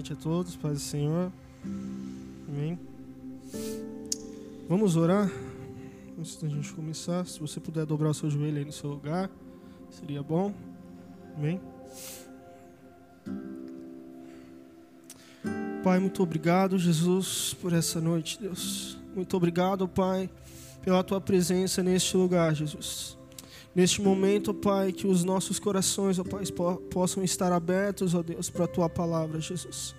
noite a todos, paz do Senhor. Amém. Vamos orar antes da gente começar. Se você puder dobrar o seu joelho aí no seu lugar, seria bom. Amém. Pai, muito obrigado, Jesus, por essa noite, Deus. Muito obrigado, Pai, pela tua presença neste lugar, Jesus. Neste momento, Pai, que os nossos corações, ó Pai, possam estar abertos, ó Deus, para a tua palavra, Jesus.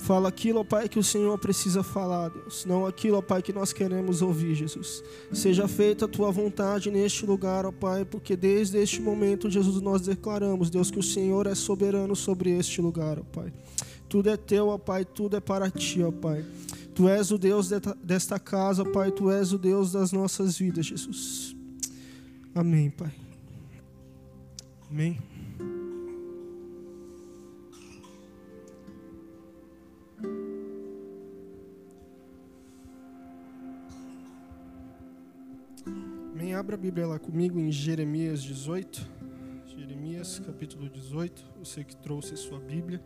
Fala aquilo, ó Pai, que o Senhor precisa falar, Deus. Não aquilo, ó Pai, que nós queremos ouvir, Jesus. Seja feita a tua vontade neste lugar, ó Pai, porque desde este momento, Jesus, nós declaramos, Deus, que o Senhor é soberano sobre este lugar, ó Pai. Tudo é teu, ó Pai, tudo é para ti, ó Pai. Tu és o Deus desta casa, Pai, tu és o Deus das nossas vidas, Jesus. Amém, Pai. Amém. Amém. Abra a Bíblia lá comigo em Jeremias 18. Jeremias capítulo 18. Você que trouxe a sua Bíblia.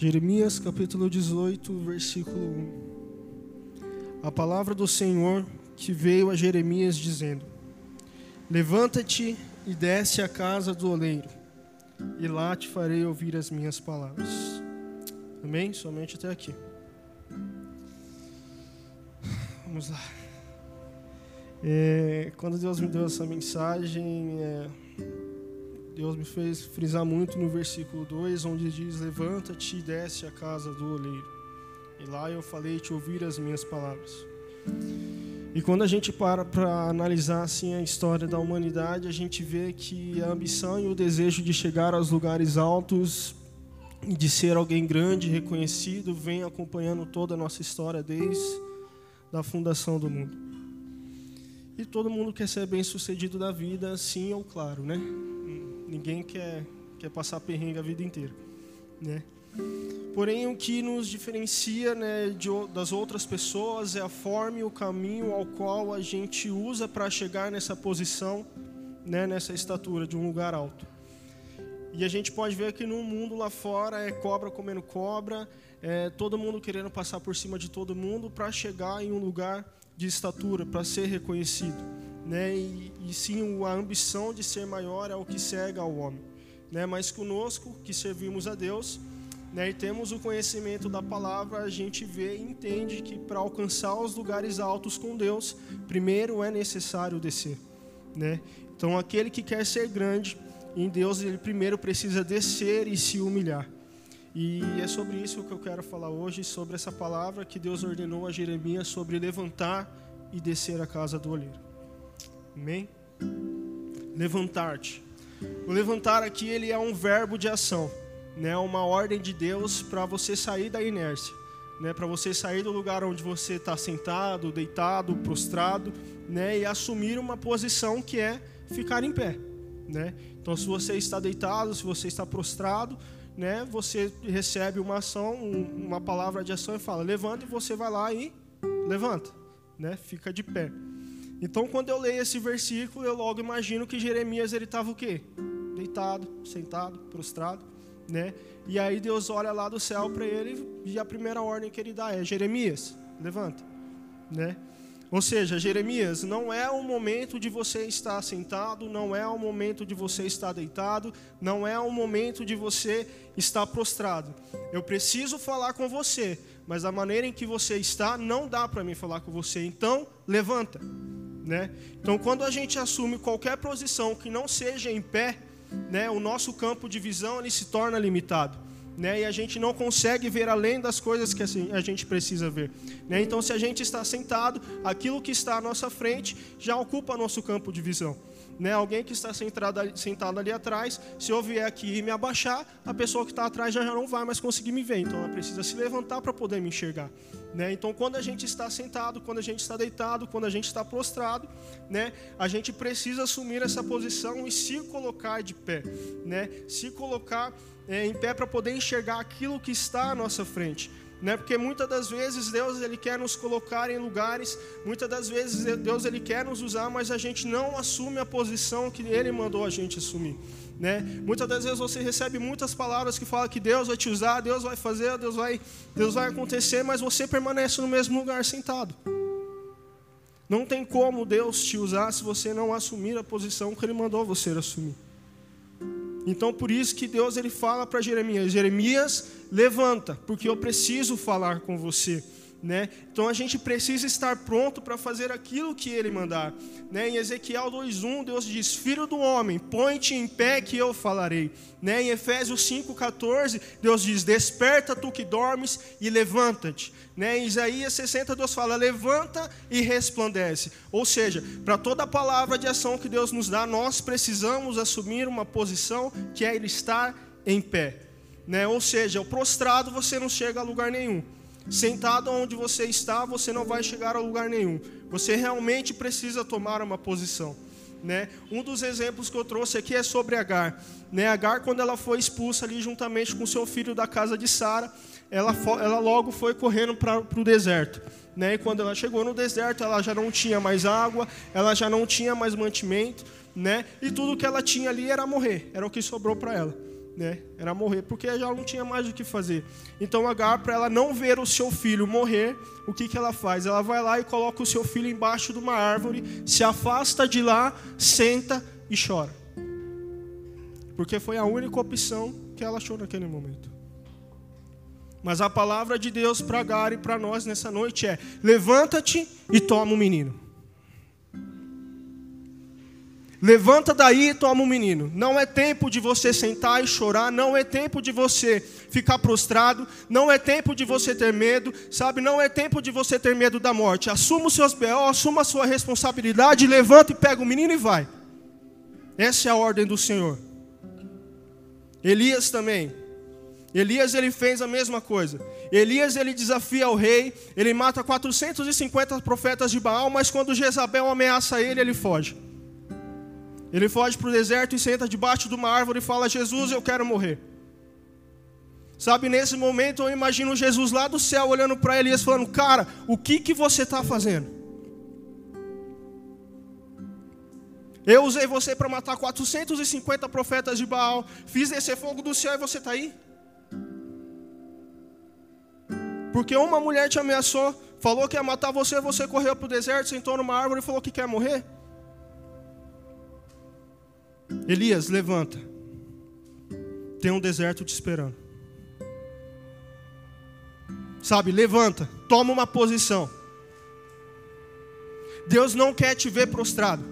Jeremias capítulo 18, versículo 1. A palavra do Senhor que veio a Jeremias dizendo: Levanta-te e desce à casa do oleiro, e lá te farei ouvir as minhas palavras. Amém? Somente até aqui. Vamos lá. É, quando Deus me deu essa mensagem, é, Deus me fez frisar muito no versículo 2, onde diz: Levanta-te e desce à casa do oleiro. E lá eu falei te ouvir as minhas palavras. E quando a gente para para analisar assim a história da humanidade, a gente vê que a ambição e o desejo de chegar aos lugares altos de ser alguém grande, reconhecido, vem acompanhando toda a nossa história desde a fundação do mundo. E todo mundo quer ser bem-sucedido da vida, sim ou claro, né? Ninguém quer, quer passar perrengue a vida inteira, né? Porém, o que nos diferencia né, de, das outras pessoas é a forma e o caminho ao qual a gente usa para chegar nessa posição, né, nessa estatura de um lugar alto. E a gente pode ver que no mundo lá fora é cobra comendo cobra, é todo mundo querendo passar por cima de todo mundo para chegar em um lugar de estatura, para ser reconhecido né? E, e sim a ambição de ser maior é o que cega ao homem, né? Mas conosco que servimos a Deus, né? E temos o conhecimento da palavra, a gente vê e entende que para alcançar os lugares altos com Deus, primeiro é necessário descer, né? Então aquele que quer ser grande em Deus, ele primeiro precisa descer e se humilhar. E é sobre isso que eu quero falar hoje, sobre essa palavra que Deus ordenou a Jeremias sobre levantar e descer a casa do olheiro. Amém? Levantar-te. O levantar aqui ele é um verbo de ação, né? Uma ordem de Deus para você sair da inércia, né? Para você sair do lugar onde você está sentado, deitado, prostrado, né? E assumir uma posição que é ficar em pé, né? Então, se você está deitado, se você está prostrado, né? Você recebe uma ação, uma palavra de ação e fala: levanta e você vai lá e levanta, né? Fica de pé. Então, quando eu leio esse versículo, eu logo imagino que Jeremias ele estava o quê? Deitado, sentado, prostrado, né? E aí Deus olha lá do céu para ele e a primeira ordem que ele dá é: Jeremias, levanta, né? Ou seja, Jeremias, não é o momento de você estar sentado, não é o momento de você estar deitado, não é o momento de você estar prostrado. Eu preciso falar com você, mas da maneira em que você está, não dá para mim falar com você. Então, levanta. Né? Então, quando a gente assume qualquer posição que não seja em pé, né, o nosso campo de visão ele se torna limitado. Né, e a gente não consegue ver além das coisas que a gente precisa ver. Né? Então, se a gente está sentado, aquilo que está à nossa frente já ocupa nosso campo de visão né, alguém que está sentado, sentado ali atrás, se eu vier aqui e me abaixar, a pessoa que está atrás já, já não vai mais conseguir me ver. Então ela precisa se levantar para poder me enxergar. Né? Então quando a gente está sentado, quando a gente está deitado, quando a gente está prostrado, né, a gente precisa assumir essa posição e se colocar de pé, né? se colocar é, em pé para poder enxergar aquilo que está à nossa frente. Né? Porque muitas das vezes Deus ele quer nos colocar em lugares, muitas das vezes Deus ele quer nos usar, mas a gente não assume a posição que Ele mandou a gente assumir. Né? Muitas das vezes você recebe muitas palavras que falam que Deus vai te usar, Deus vai fazer, Deus vai, Deus vai acontecer, mas você permanece no mesmo lugar sentado. Não tem como Deus te usar se você não assumir a posição que Ele mandou você assumir. Então por isso que Deus ele fala para Jeremias: Jeremias, levanta, porque eu preciso falar com você. Né? Então a gente precisa estar pronto para fazer aquilo que ele mandar. Né? Em Ezequiel 2:1, Deus diz: Filho do homem, põe-te em pé que eu falarei. Né? Em Efésios 5:14, Deus diz: Desperta tu que dormes e levanta-te. Né? Em Isaías 60, Deus fala: Levanta e resplandece. Ou seja, para toda palavra de ação que Deus nos dá, nós precisamos assumir uma posição que é ele estar em pé. Né? Ou seja, o prostrado você não chega a lugar nenhum. Sentado onde você está, você não vai chegar a lugar nenhum. Você realmente precisa tomar uma posição. Né? Um dos exemplos que eu trouxe aqui é sobre Agar. Né? Agar, quando ela foi expulsa ali juntamente com seu filho da casa de Sara, ela, ela logo foi correndo para o deserto. Né? E quando ela chegou no deserto, ela já não tinha mais água, ela já não tinha mais mantimento, né? e tudo que ela tinha ali era morrer, era o que sobrou para ela né? Era morrer, porque já não tinha mais o que fazer. Então Agar, para ela não ver o seu filho morrer, o que, que ela faz? Ela vai lá e coloca o seu filho embaixo de uma árvore, se afasta de lá, senta e chora. Porque foi a única opção que ela achou naquele momento. Mas a palavra de Deus para Agar e para nós nessa noite é: levanta-te e toma o menino. Levanta daí e toma um menino. Não é tempo de você sentar e chorar, não é tempo de você ficar prostrado, não é tempo de você ter medo, sabe? Não é tempo de você ter medo da morte. Assuma os seus B.O., assuma a sua responsabilidade, levanta e pega o menino e vai. Essa é a ordem do Senhor. Elias também. Elias ele fez a mesma coisa. Elias ele desafia o rei, ele mata 450 profetas de Baal, mas quando Jezabel ameaça ele, ele foge. Ele foge para o deserto e senta debaixo de uma árvore e fala: Jesus, eu quero morrer. Sabe, nesse momento eu imagino Jesus lá do céu olhando para Elias falando: Cara, o que, que você está fazendo? Eu usei você para matar 450 profetas de Baal, fiz descer fogo do céu e você está aí? Porque uma mulher te ameaçou, falou que ia matar você, você correu para o deserto, sentou numa árvore e falou que quer morrer? Elias, levanta. Tem um deserto te esperando. Sabe, levanta, toma uma posição. Deus não quer te ver prostrado.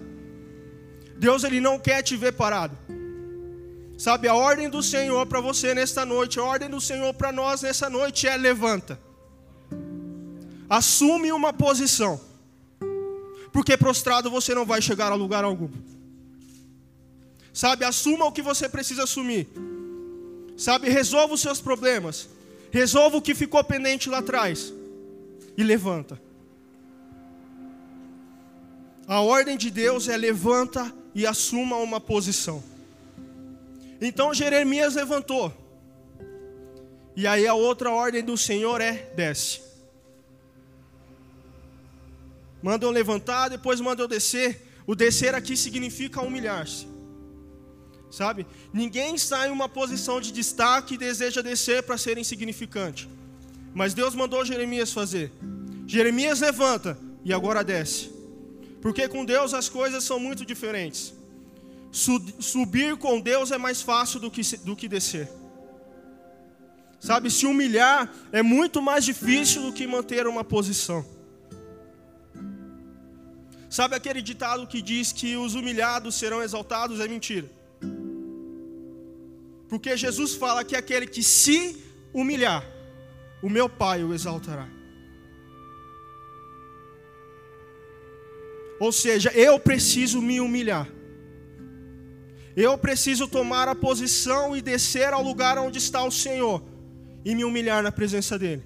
Deus ele não quer te ver parado. Sabe, a ordem do Senhor para você nesta noite, a ordem do Senhor para nós nessa noite é levanta. Assume uma posição. Porque prostrado você não vai chegar a lugar algum. Sabe, assuma o que você precisa assumir. Sabe, resolva os seus problemas. Resolva o que ficou pendente lá atrás. E levanta. A ordem de Deus é levanta e assuma uma posição. Então Jeremias levantou. E aí a outra ordem do Senhor é desce. Manda eu levantar, depois manda eu descer. O descer aqui significa humilhar-se sabe? Ninguém está em uma posição de destaque e deseja descer para ser insignificante. Mas Deus mandou Jeremias fazer. Jeremias levanta e agora desce. Porque com Deus as coisas são muito diferentes. Subir com Deus é mais fácil do que, do que descer. Sabe, se humilhar é muito mais difícil do que manter uma posição. Sabe aquele ditado que diz que os humilhados serão exaltados? É mentira. Porque Jesus fala que aquele que se humilhar, o meu Pai o exaltará. Ou seja, eu preciso me humilhar. Eu preciso tomar a posição e descer ao lugar onde está o Senhor e me humilhar na presença dEle.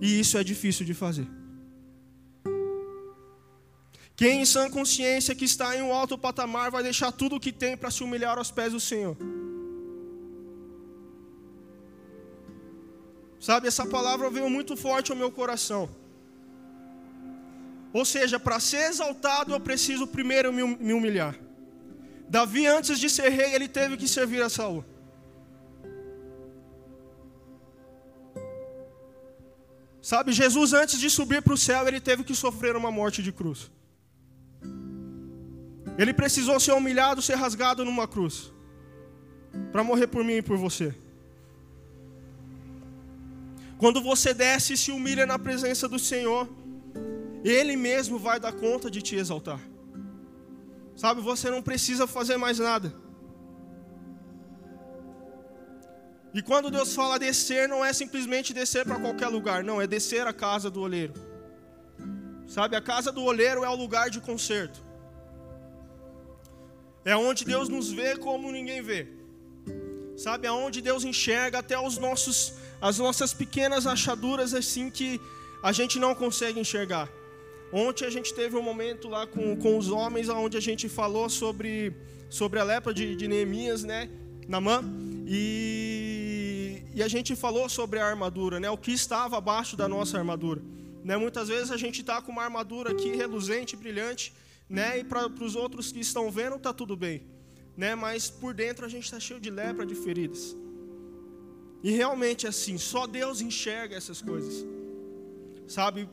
E isso é difícil de fazer. Quem em sã consciência que está em um alto patamar vai deixar tudo o que tem para se humilhar aos pés do Senhor. Sabe, essa palavra veio muito forte ao meu coração. Ou seja, para ser exaltado, eu preciso primeiro me hum-, humilhar. Davi, antes de ser rei, ele teve que servir a Saul. Sabe, Jesus, antes de subir para o céu, ele teve que sofrer uma morte de cruz. Ele precisou ser humilhado, ser rasgado numa cruz, para morrer por mim e por você. Quando você desce e se humilha na presença do Senhor, Ele mesmo vai dar conta de te exaltar. Sabe, você não precisa fazer mais nada. E quando Deus fala descer, não é simplesmente descer para qualquer lugar, não, é descer a casa do oleiro. Sabe, a casa do oleiro é o lugar de conserto. É onde Deus nos vê como ninguém vê. Sabe, aonde Deus enxerga até os nossos as nossas pequenas achaduras assim que a gente não consegue enxergar. Ontem a gente teve um momento lá com, com os homens onde a gente falou sobre, sobre a lepra de, de Neemias, né? Namã. E, e a gente falou sobre a armadura, né? O que estava abaixo da nossa armadura. Né? Muitas vezes a gente está com uma armadura aqui reluzente, brilhante, né? E para os outros que estão vendo está tudo bem, né? Mas por dentro a gente está cheio de lepra, de feridas. E realmente assim, só Deus enxerga essas coisas. Sabe?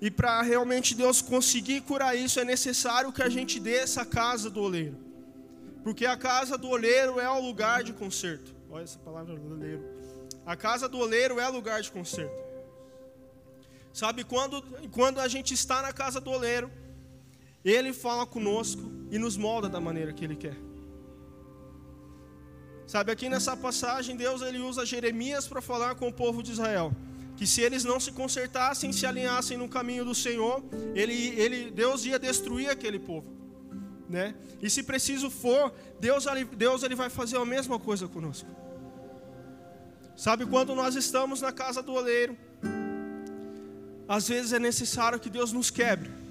E para realmente Deus conseguir curar isso, é necessário que a gente dê essa casa do oleiro. Porque a casa do oleiro é o lugar de conserto. Olha essa palavra oleiro. A casa do oleiro é lugar de conserto. Sabe, quando, quando a gente está na casa do oleiro, ele fala conosco e nos molda da maneira que ele quer. Sabe, aqui nessa passagem, Deus ele usa Jeremias para falar com o povo de Israel. Que se eles não se consertassem, se alinhassem no caminho do Senhor, ele, ele, Deus ia destruir aquele povo. Né? E se preciso for, Deus, Deus ele vai fazer a mesma coisa conosco. Sabe, quando nós estamos na casa do oleiro, às vezes é necessário que Deus nos quebre.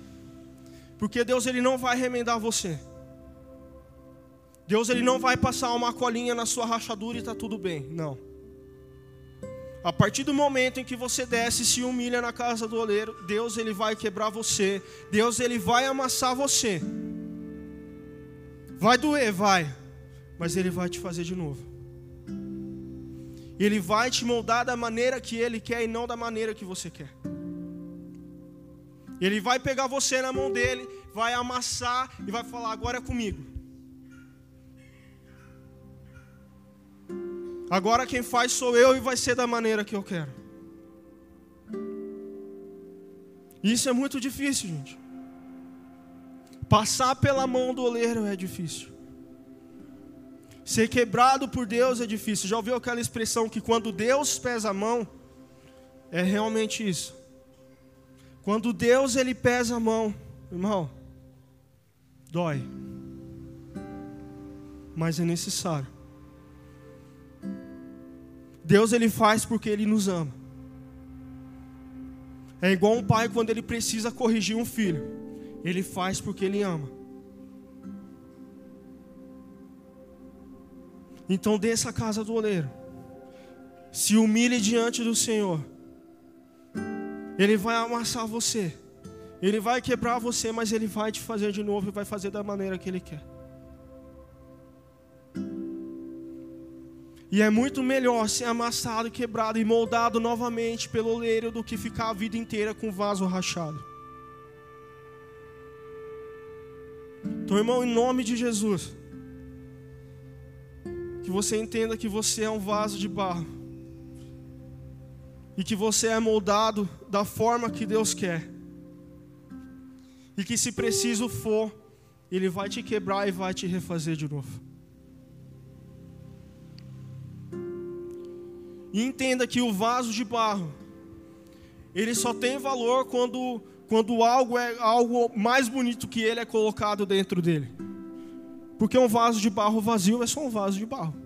Porque Deus ele não vai remendar você. Deus ele não vai passar uma colinha na sua rachadura e está tudo bem. Não. A partir do momento em que você desce e se humilha na casa do oleiro, Deus ele vai quebrar você. Deus ele vai amassar você. Vai doer, vai. Mas ele vai te fazer de novo. Ele vai te moldar da maneira que ele quer e não da maneira que você quer. Ele vai pegar você na mão dele, vai amassar e vai falar: agora é comigo. Agora quem faz sou eu e vai ser da maneira que eu quero. Isso é muito difícil, gente. Passar pela mão do oleiro é difícil. Ser quebrado por Deus é difícil. Já ouviu aquela expressão que quando Deus pesa a mão, é realmente isso. Quando Deus ele pesa a mão, irmão, dói. Mas é necessário. Deus ele faz porque ele nos ama. É igual um pai quando ele precisa corrigir um filho. Ele faz porque ele ama. Então desça a casa do oleiro. Se humilhe diante do Senhor. Ele vai amassar você. Ele vai quebrar você, mas ele vai te fazer de novo e vai fazer da maneira que ele quer. E é muito melhor ser amassado, quebrado e moldado novamente pelo oleiro do que ficar a vida inteira com o vaso rachado. Então, irmão, em nome de Jesus, que você entenda que você é um vaso de barro e que você é moldado da forma que Deus quer, e que se preciso for, Ele vai te quebrar e vai te refazer de novo. E entenda que o vaso de barro, ele só tem valor quando, quando algo é algo mais bonito que ele é colocado dentro dele. Porque um vaso de barro vazio é só um vaso de barro.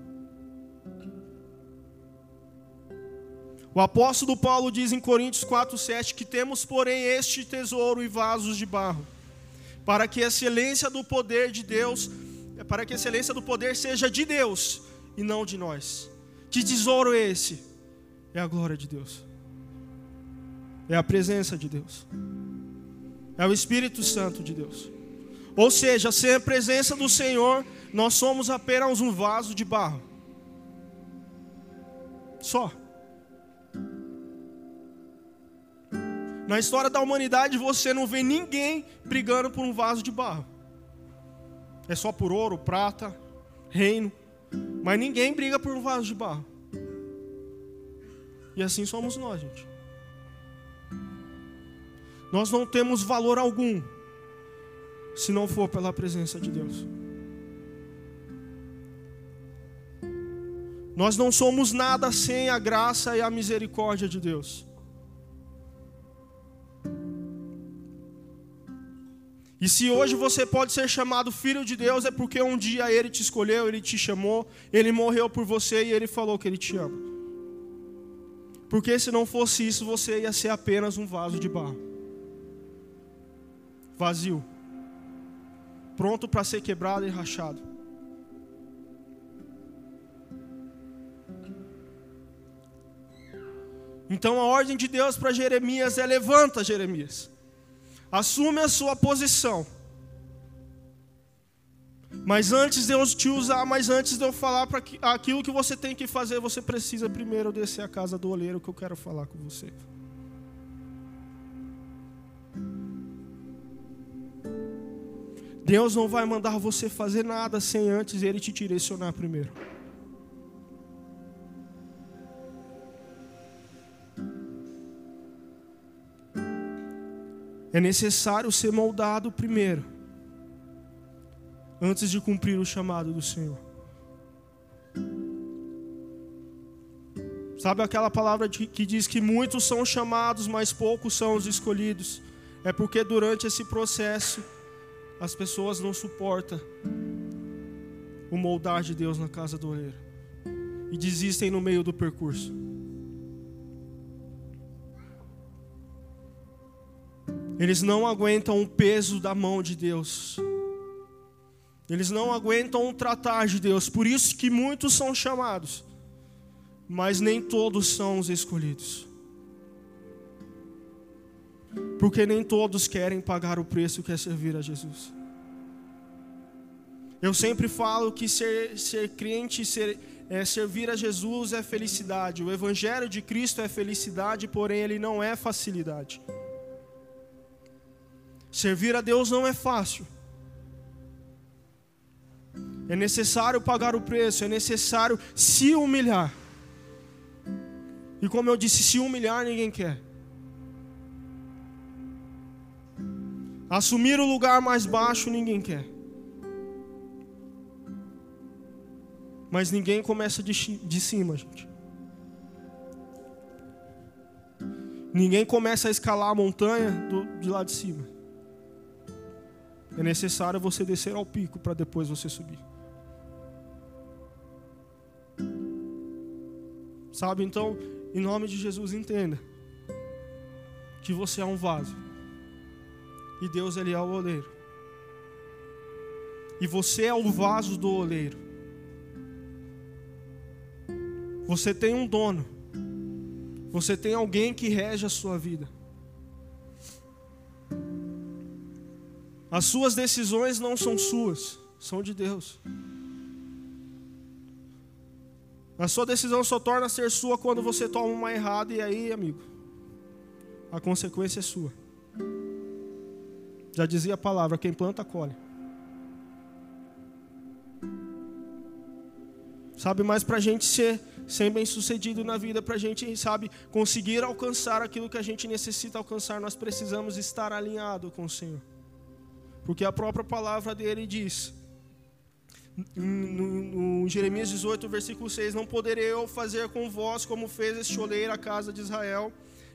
O apóstolo Paulo diz em Coríntios 4:7 que temos, porém, este tesouro e vasos de barro, para que a excelência do poder de Deus, para que a excelência do poder seja de Deus e não de nós. Que tesouro é esse? é a glória de Deus, é a presença de Deus, é o Espírito Santo de Deus. Ou seja, sem a presença do Senhor, nós somos apenas um vaso de barro. Só. Na história da humanidade, você não vê ninguém brigando por um vaso de barro. É só por ouro, prata, reino. Mas ninguém briga por um vaso de barro. E assim somos nós, gente. Nós não temos valor algum se não for pela presença de Deus. Nós não somos nada sem a graça e a misericórdia de Deus. E se hoje você pode ser chamado filho de Deus, é porque um dia Ele te escolheu, Ele te chamou, Ele morreu por você e Ele falou que Ele te ama. Porque se não fosse isso, você ia ser apenas um vaso de barro vazio, pronto para ser quebrado e rachado. Então a ordem de Deus para Jeremias é: levanta, Jeremias. Assume a sua posição. Mas antes de eu te usar, mas antes de eu falar para aquilo que você tem que fazer, você precisa primeiro descer a casa do oleiro que eu quero falar com você. Deus não vai mandar você fazer nada sem antes ele te direcionar primeiro. É necessário ser moldado primeiro, antes de cumprir o chamado do Senhor. Sabe aquela palavra que diz que muitos são chamados, mas poucos são os escolhidos? É porque durante esse processo as pessoas não suportam o moldar de Deus na casa do oleiro e desistem no meio do percurso. Eles não aguentam o peso da mão de Deus. Eles não aguentam o tratar de Deus. Por isso que muitos são chamados, mas nem todos são os escolhidos. Porque nem todos querem pagar o preço que é servir a Jesus. Eu sempre falo que ser, ser crente, ser, é, servir a Jesus é felicidade. O Evangelho de Cristo é felicidade, porém ele não é facilidade. Servir a Deus não é fácil. É necessário pagar o preço, é necessário se humilhar. E como eu disse, se humilhar ninguém quer. Assumir o lugar mais baixo ninguém quer. Mas ninguém começa de, de cima, gente. Ninguém começa a escalar a montanha do, de lá de cima. É necessário você descer ao pico para depois você subir. Sabe, então, em nome de Jesus, entenda que você é um vaso. E Deus ele é o oleiro. E você é o vaso do oleiro. Você tem um dono. Você tem alguém que rege a sua vida. As suas decisões não são suas, são de Deus. A sua decisão só torna ser sua quando você toma uma errada, e aí, amigo, a consequência é sua. Já dizia a palavra: quem planta, colhe. Sabe, mas para a gente ser, ser bem sucedido na vida, para a gente, sabe, conseguir alcançar aquilo que a gente necessita alcançar, nós precisamos estar alinhado com o Senhor. Porque a própria palavra dele diz, no, Jeremias 18, versículo 6: Não poderei eu fazer com vós como fez este oleiro a casa de Israel,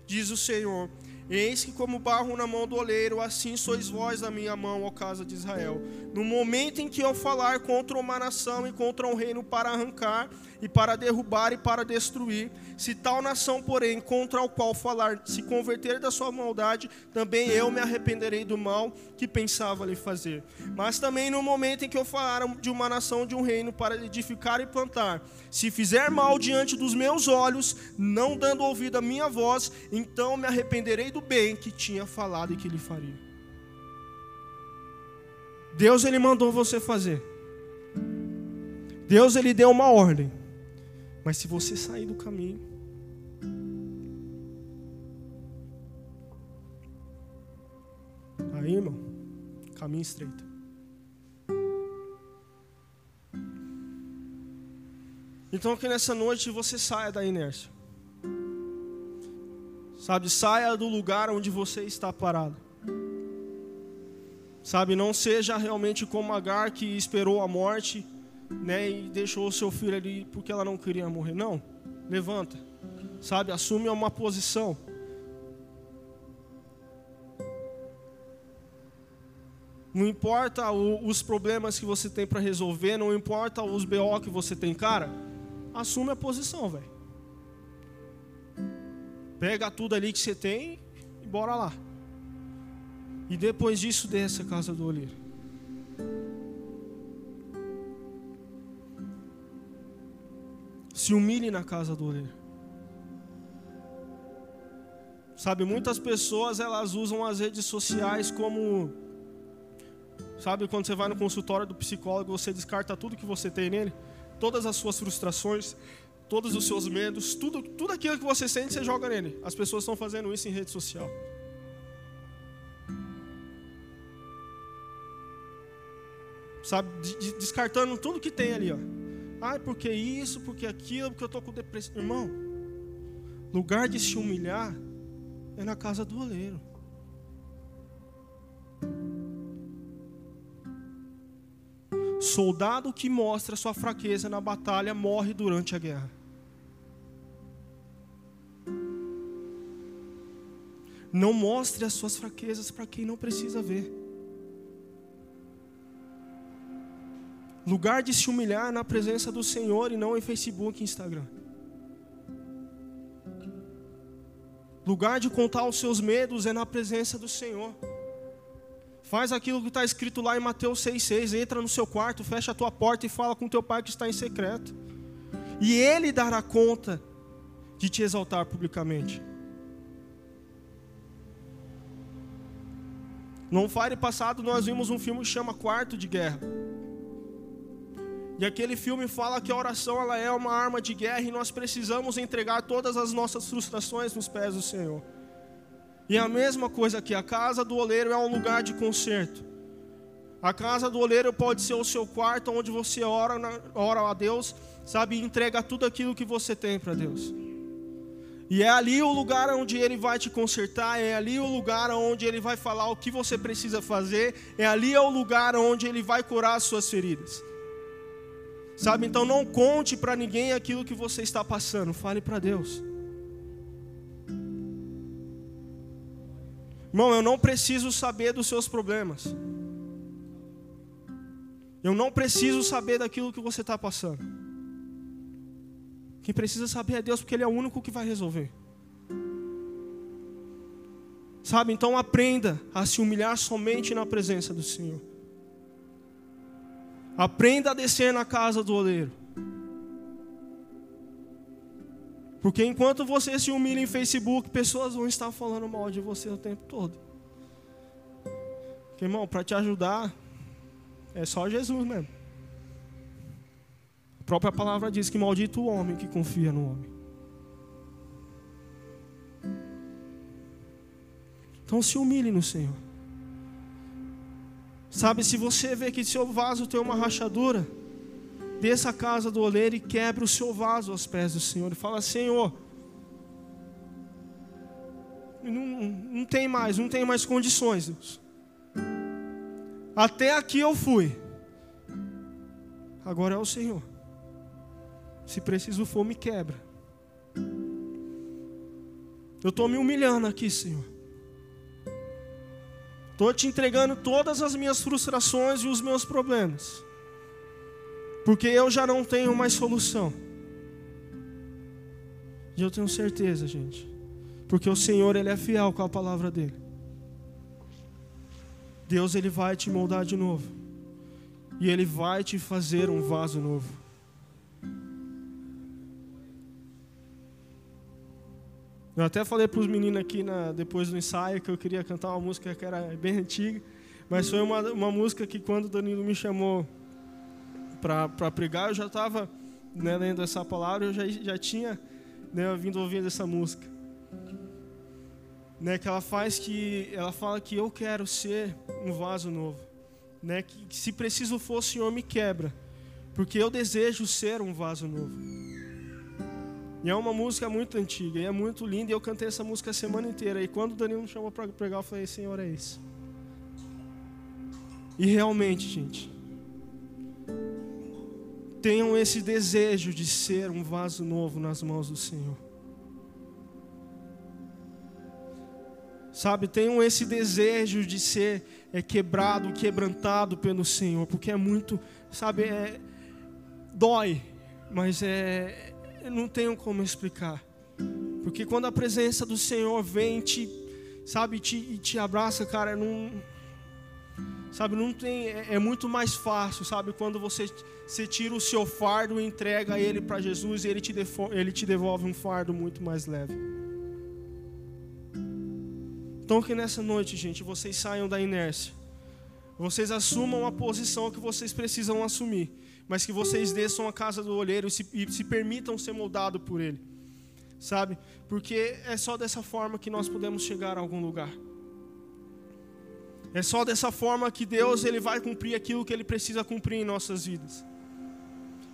diz o Senhor. Eis que, como barro na mão do oleiro, assim sois vós na minha mão, ó casa de Israel. No momento em que eu falar contra uma nação e contra um reino para arrancar, e para derrubar e para destruir, se tal nação, porém, contra o qual falar, se converter da sua maldade, também eu me arrependerei do mal que pensava lhe fazer. Mas também no momento em que eu falar de uma nação, de um reino, para edificar e plantar, se fizer mal diante dos meus olhos, não dando ouvido à minha voz, então me arrependerei do bem que tinha falado e que lhe faria. Deus ele mandou você fazer. Deus ele deu uma ordem. Mas se você sair do caminho, aí, irmão, caminho estreito. Então que nessa noite você saia da inércia. Sabe, saia do lugar onde você está parado. Sabe, não seja realmente como Agar que esperou a morte, né, e deixou o seu filho ali porque ela não queria morrer. Não, levanta. Sabe, assume uma posição. Não importa o, os problemas que você tem para resolver, não importa os BO que você tem, cara, assume a posição, velho. Pega tudo ali que você tem e bora lá. E depois disso, desce a casa do olheiro. Se humilhe na casa do olheiro. Sabe, muitas pessoas elas usam as redes sociais como Sabe quando você vai no consultório do psicólogo, você descarta tudo que você tem nele, todas as suas frustrações, todos os seus medos, tudo, tudo aquilo que você sente, você joga nele. As pessoas estão fazendo isso em rede social. Sabe, descartando tudo que tem ali, ó. Ai, porque isso, porque aquilo, porque eu estou com depressão. Irmão, lugar de se humilhar é na casa do oleiro. Soldado que mostra sua fraqueza na batalha morre durante a guerra. Não mostre as suas fraquezas para quem não precisa ver. Lugar de se humilhar na presença do Senhor e não em Facebook e Instagram. Lugar de contar os seus medos é na presença do Senhor. Faz aquilo que está escrito lá em Mateus 6,6. Entra no seu quarto, fecha a tua porta e fala com teu pai que está em secreto. E ele dará conta de te exaltar publicamente. No Fire passado nós vimos um filme que chama Quarto de Guerra. E aquele filme fala que a oração ela é uma arma de guerra e nós precisamos entregar todas as nossas frustrações nos pés do Senhor. E a mesma coisa aqui, a casa do oleiro é um lugar de conserto. A casa do oleiro pode ser o seu quarto onde você ora, ora a Deus, sabe, e entrega tudo aquilo que você tem para Deus. E é ali o lugar onde Ele vai te consertar, é ali o lugar onde Ele vai falar o que você precisa fazer, é ali é o lugar onde Ele vai curar as suas feridas. Sabe, então não conte para ninguém aquilo que você está passando, fale para Deus. Irmão, eu não preciso saber dos seus problemas. Eu não preciso saber daquilo que você está passando. Quem precisa saber é Deus, porque Ele é o único que vai resolver. Sabe, então aprenda a se humilhar somente na presença do Senhor. Aprenda a descer na casa do oleiro. Porque enquanto você se humilha em Facebook, pessoas vão estar falando mal de você o tempo todo. Porque, irmão, para te ajudar, é só Jesus mesmo. Própria palavra diz que maldito o homem que confia no homem. Então se humilhe no Senhor. Sabe, se você vê que seu vaso tem uma rachadura, desça a casa do oleiro e quebre o seu vaso aos pés do Senhor. E fala, Senhor, não, não tem mais, não tem mais condições, Deus. Até aqui eu fui. Agora é o Senhor. Se preciso for, me quebra. Eu estou me humilhando aqui, Senhor. Estou te entregando todas as minhas frustrações e os meus problemas. Porque eu já não tenho mais solução. E eu tenho certeza, gente. Porque o Senhor, Ele é fiel com a palavra dEle. Deus, Ele vai te moldar de novo. E Ele vai te fazer um vaso novo. Eu até falei para os meninos aqui na, depois do ensaio que eu queria cantar uma música que era bem antiga, mas foi uma, uma música que quando o Danilo me chamou para pregar, eu já estava né, lendo essa palavra, eu já, já tinha né, vindo ouvindo essa música. Né, que ela faz que ela fala que eu quero ser um vaso novo, né, que, que se preciso for o Senhor me quebra, porque eu desejo ser um vaso novo. E é uma música muito antiga, e é muito linda, e eu cantei essa música a semana inteira. E quando o Danilo me chamou para pregar, eu falei, Senhor, é isso. E realmente, gente, tenham esse desejo de ser um vaso novo nas mãos do Senhor. Sabe, tenham esse desejo de ser é, quebrado, quebrantado pelo Senhor, porque é muito, sabe, é, dói, mas é, eu não tenho como explicar. Porque quando a presença do Senhor vem te, sabe, te, e te abraça, cara, não sabe, não tem, é, é muito mais fácil, sabe, quando você, você tira o seu fardo e entrega ele para Jesus e ele te, ele te devolve um fardo muito mais leve. Então que nessa noite, gente, vocês saiam da inércia. Vocês assumam a posição que vocês precisam assumir mas que vocês desçam a casa do olheiro e se, e se permitam ser moldados por ele, sabe? Porque é só dessa forma que nós podemos chegar a algum lugar. É só dessa forma que Deus ele vai cumprir aquilo que ele precisa cumprir em nossas vidas.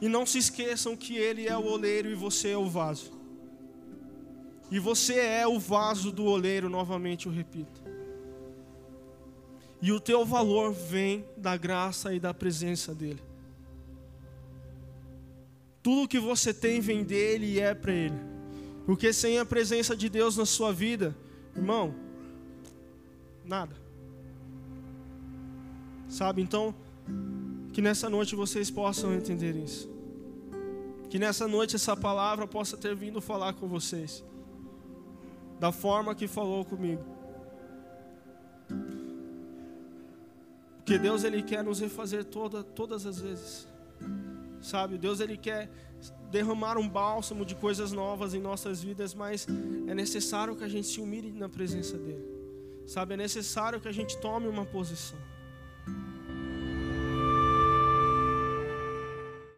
E não se esqueçam que ele é o oleiro e você é o vaso. E você é o vaso do oleiro, novamente eu repito. E o teu valor vem da graça e da presença dele. Tudo que você tem vem dele e é para ele. Porque sem a presença de Deus na sua vida, irmão, nada. Sabe? Então, que nessa noite vocês possam entender isso. Que nessa noite essa palavra possa ter vindo falar com vocês. Da forma que falou comigo. Porque Deus ele quer nos refazer toda, todas as vezes. Sabe, Deus ele quer derramar um bálsamo de coisas novas em nossas vidas, mas é necessário que a gente se humilhe na presença dele. Sabe, é necessário que a gente tome uma posição.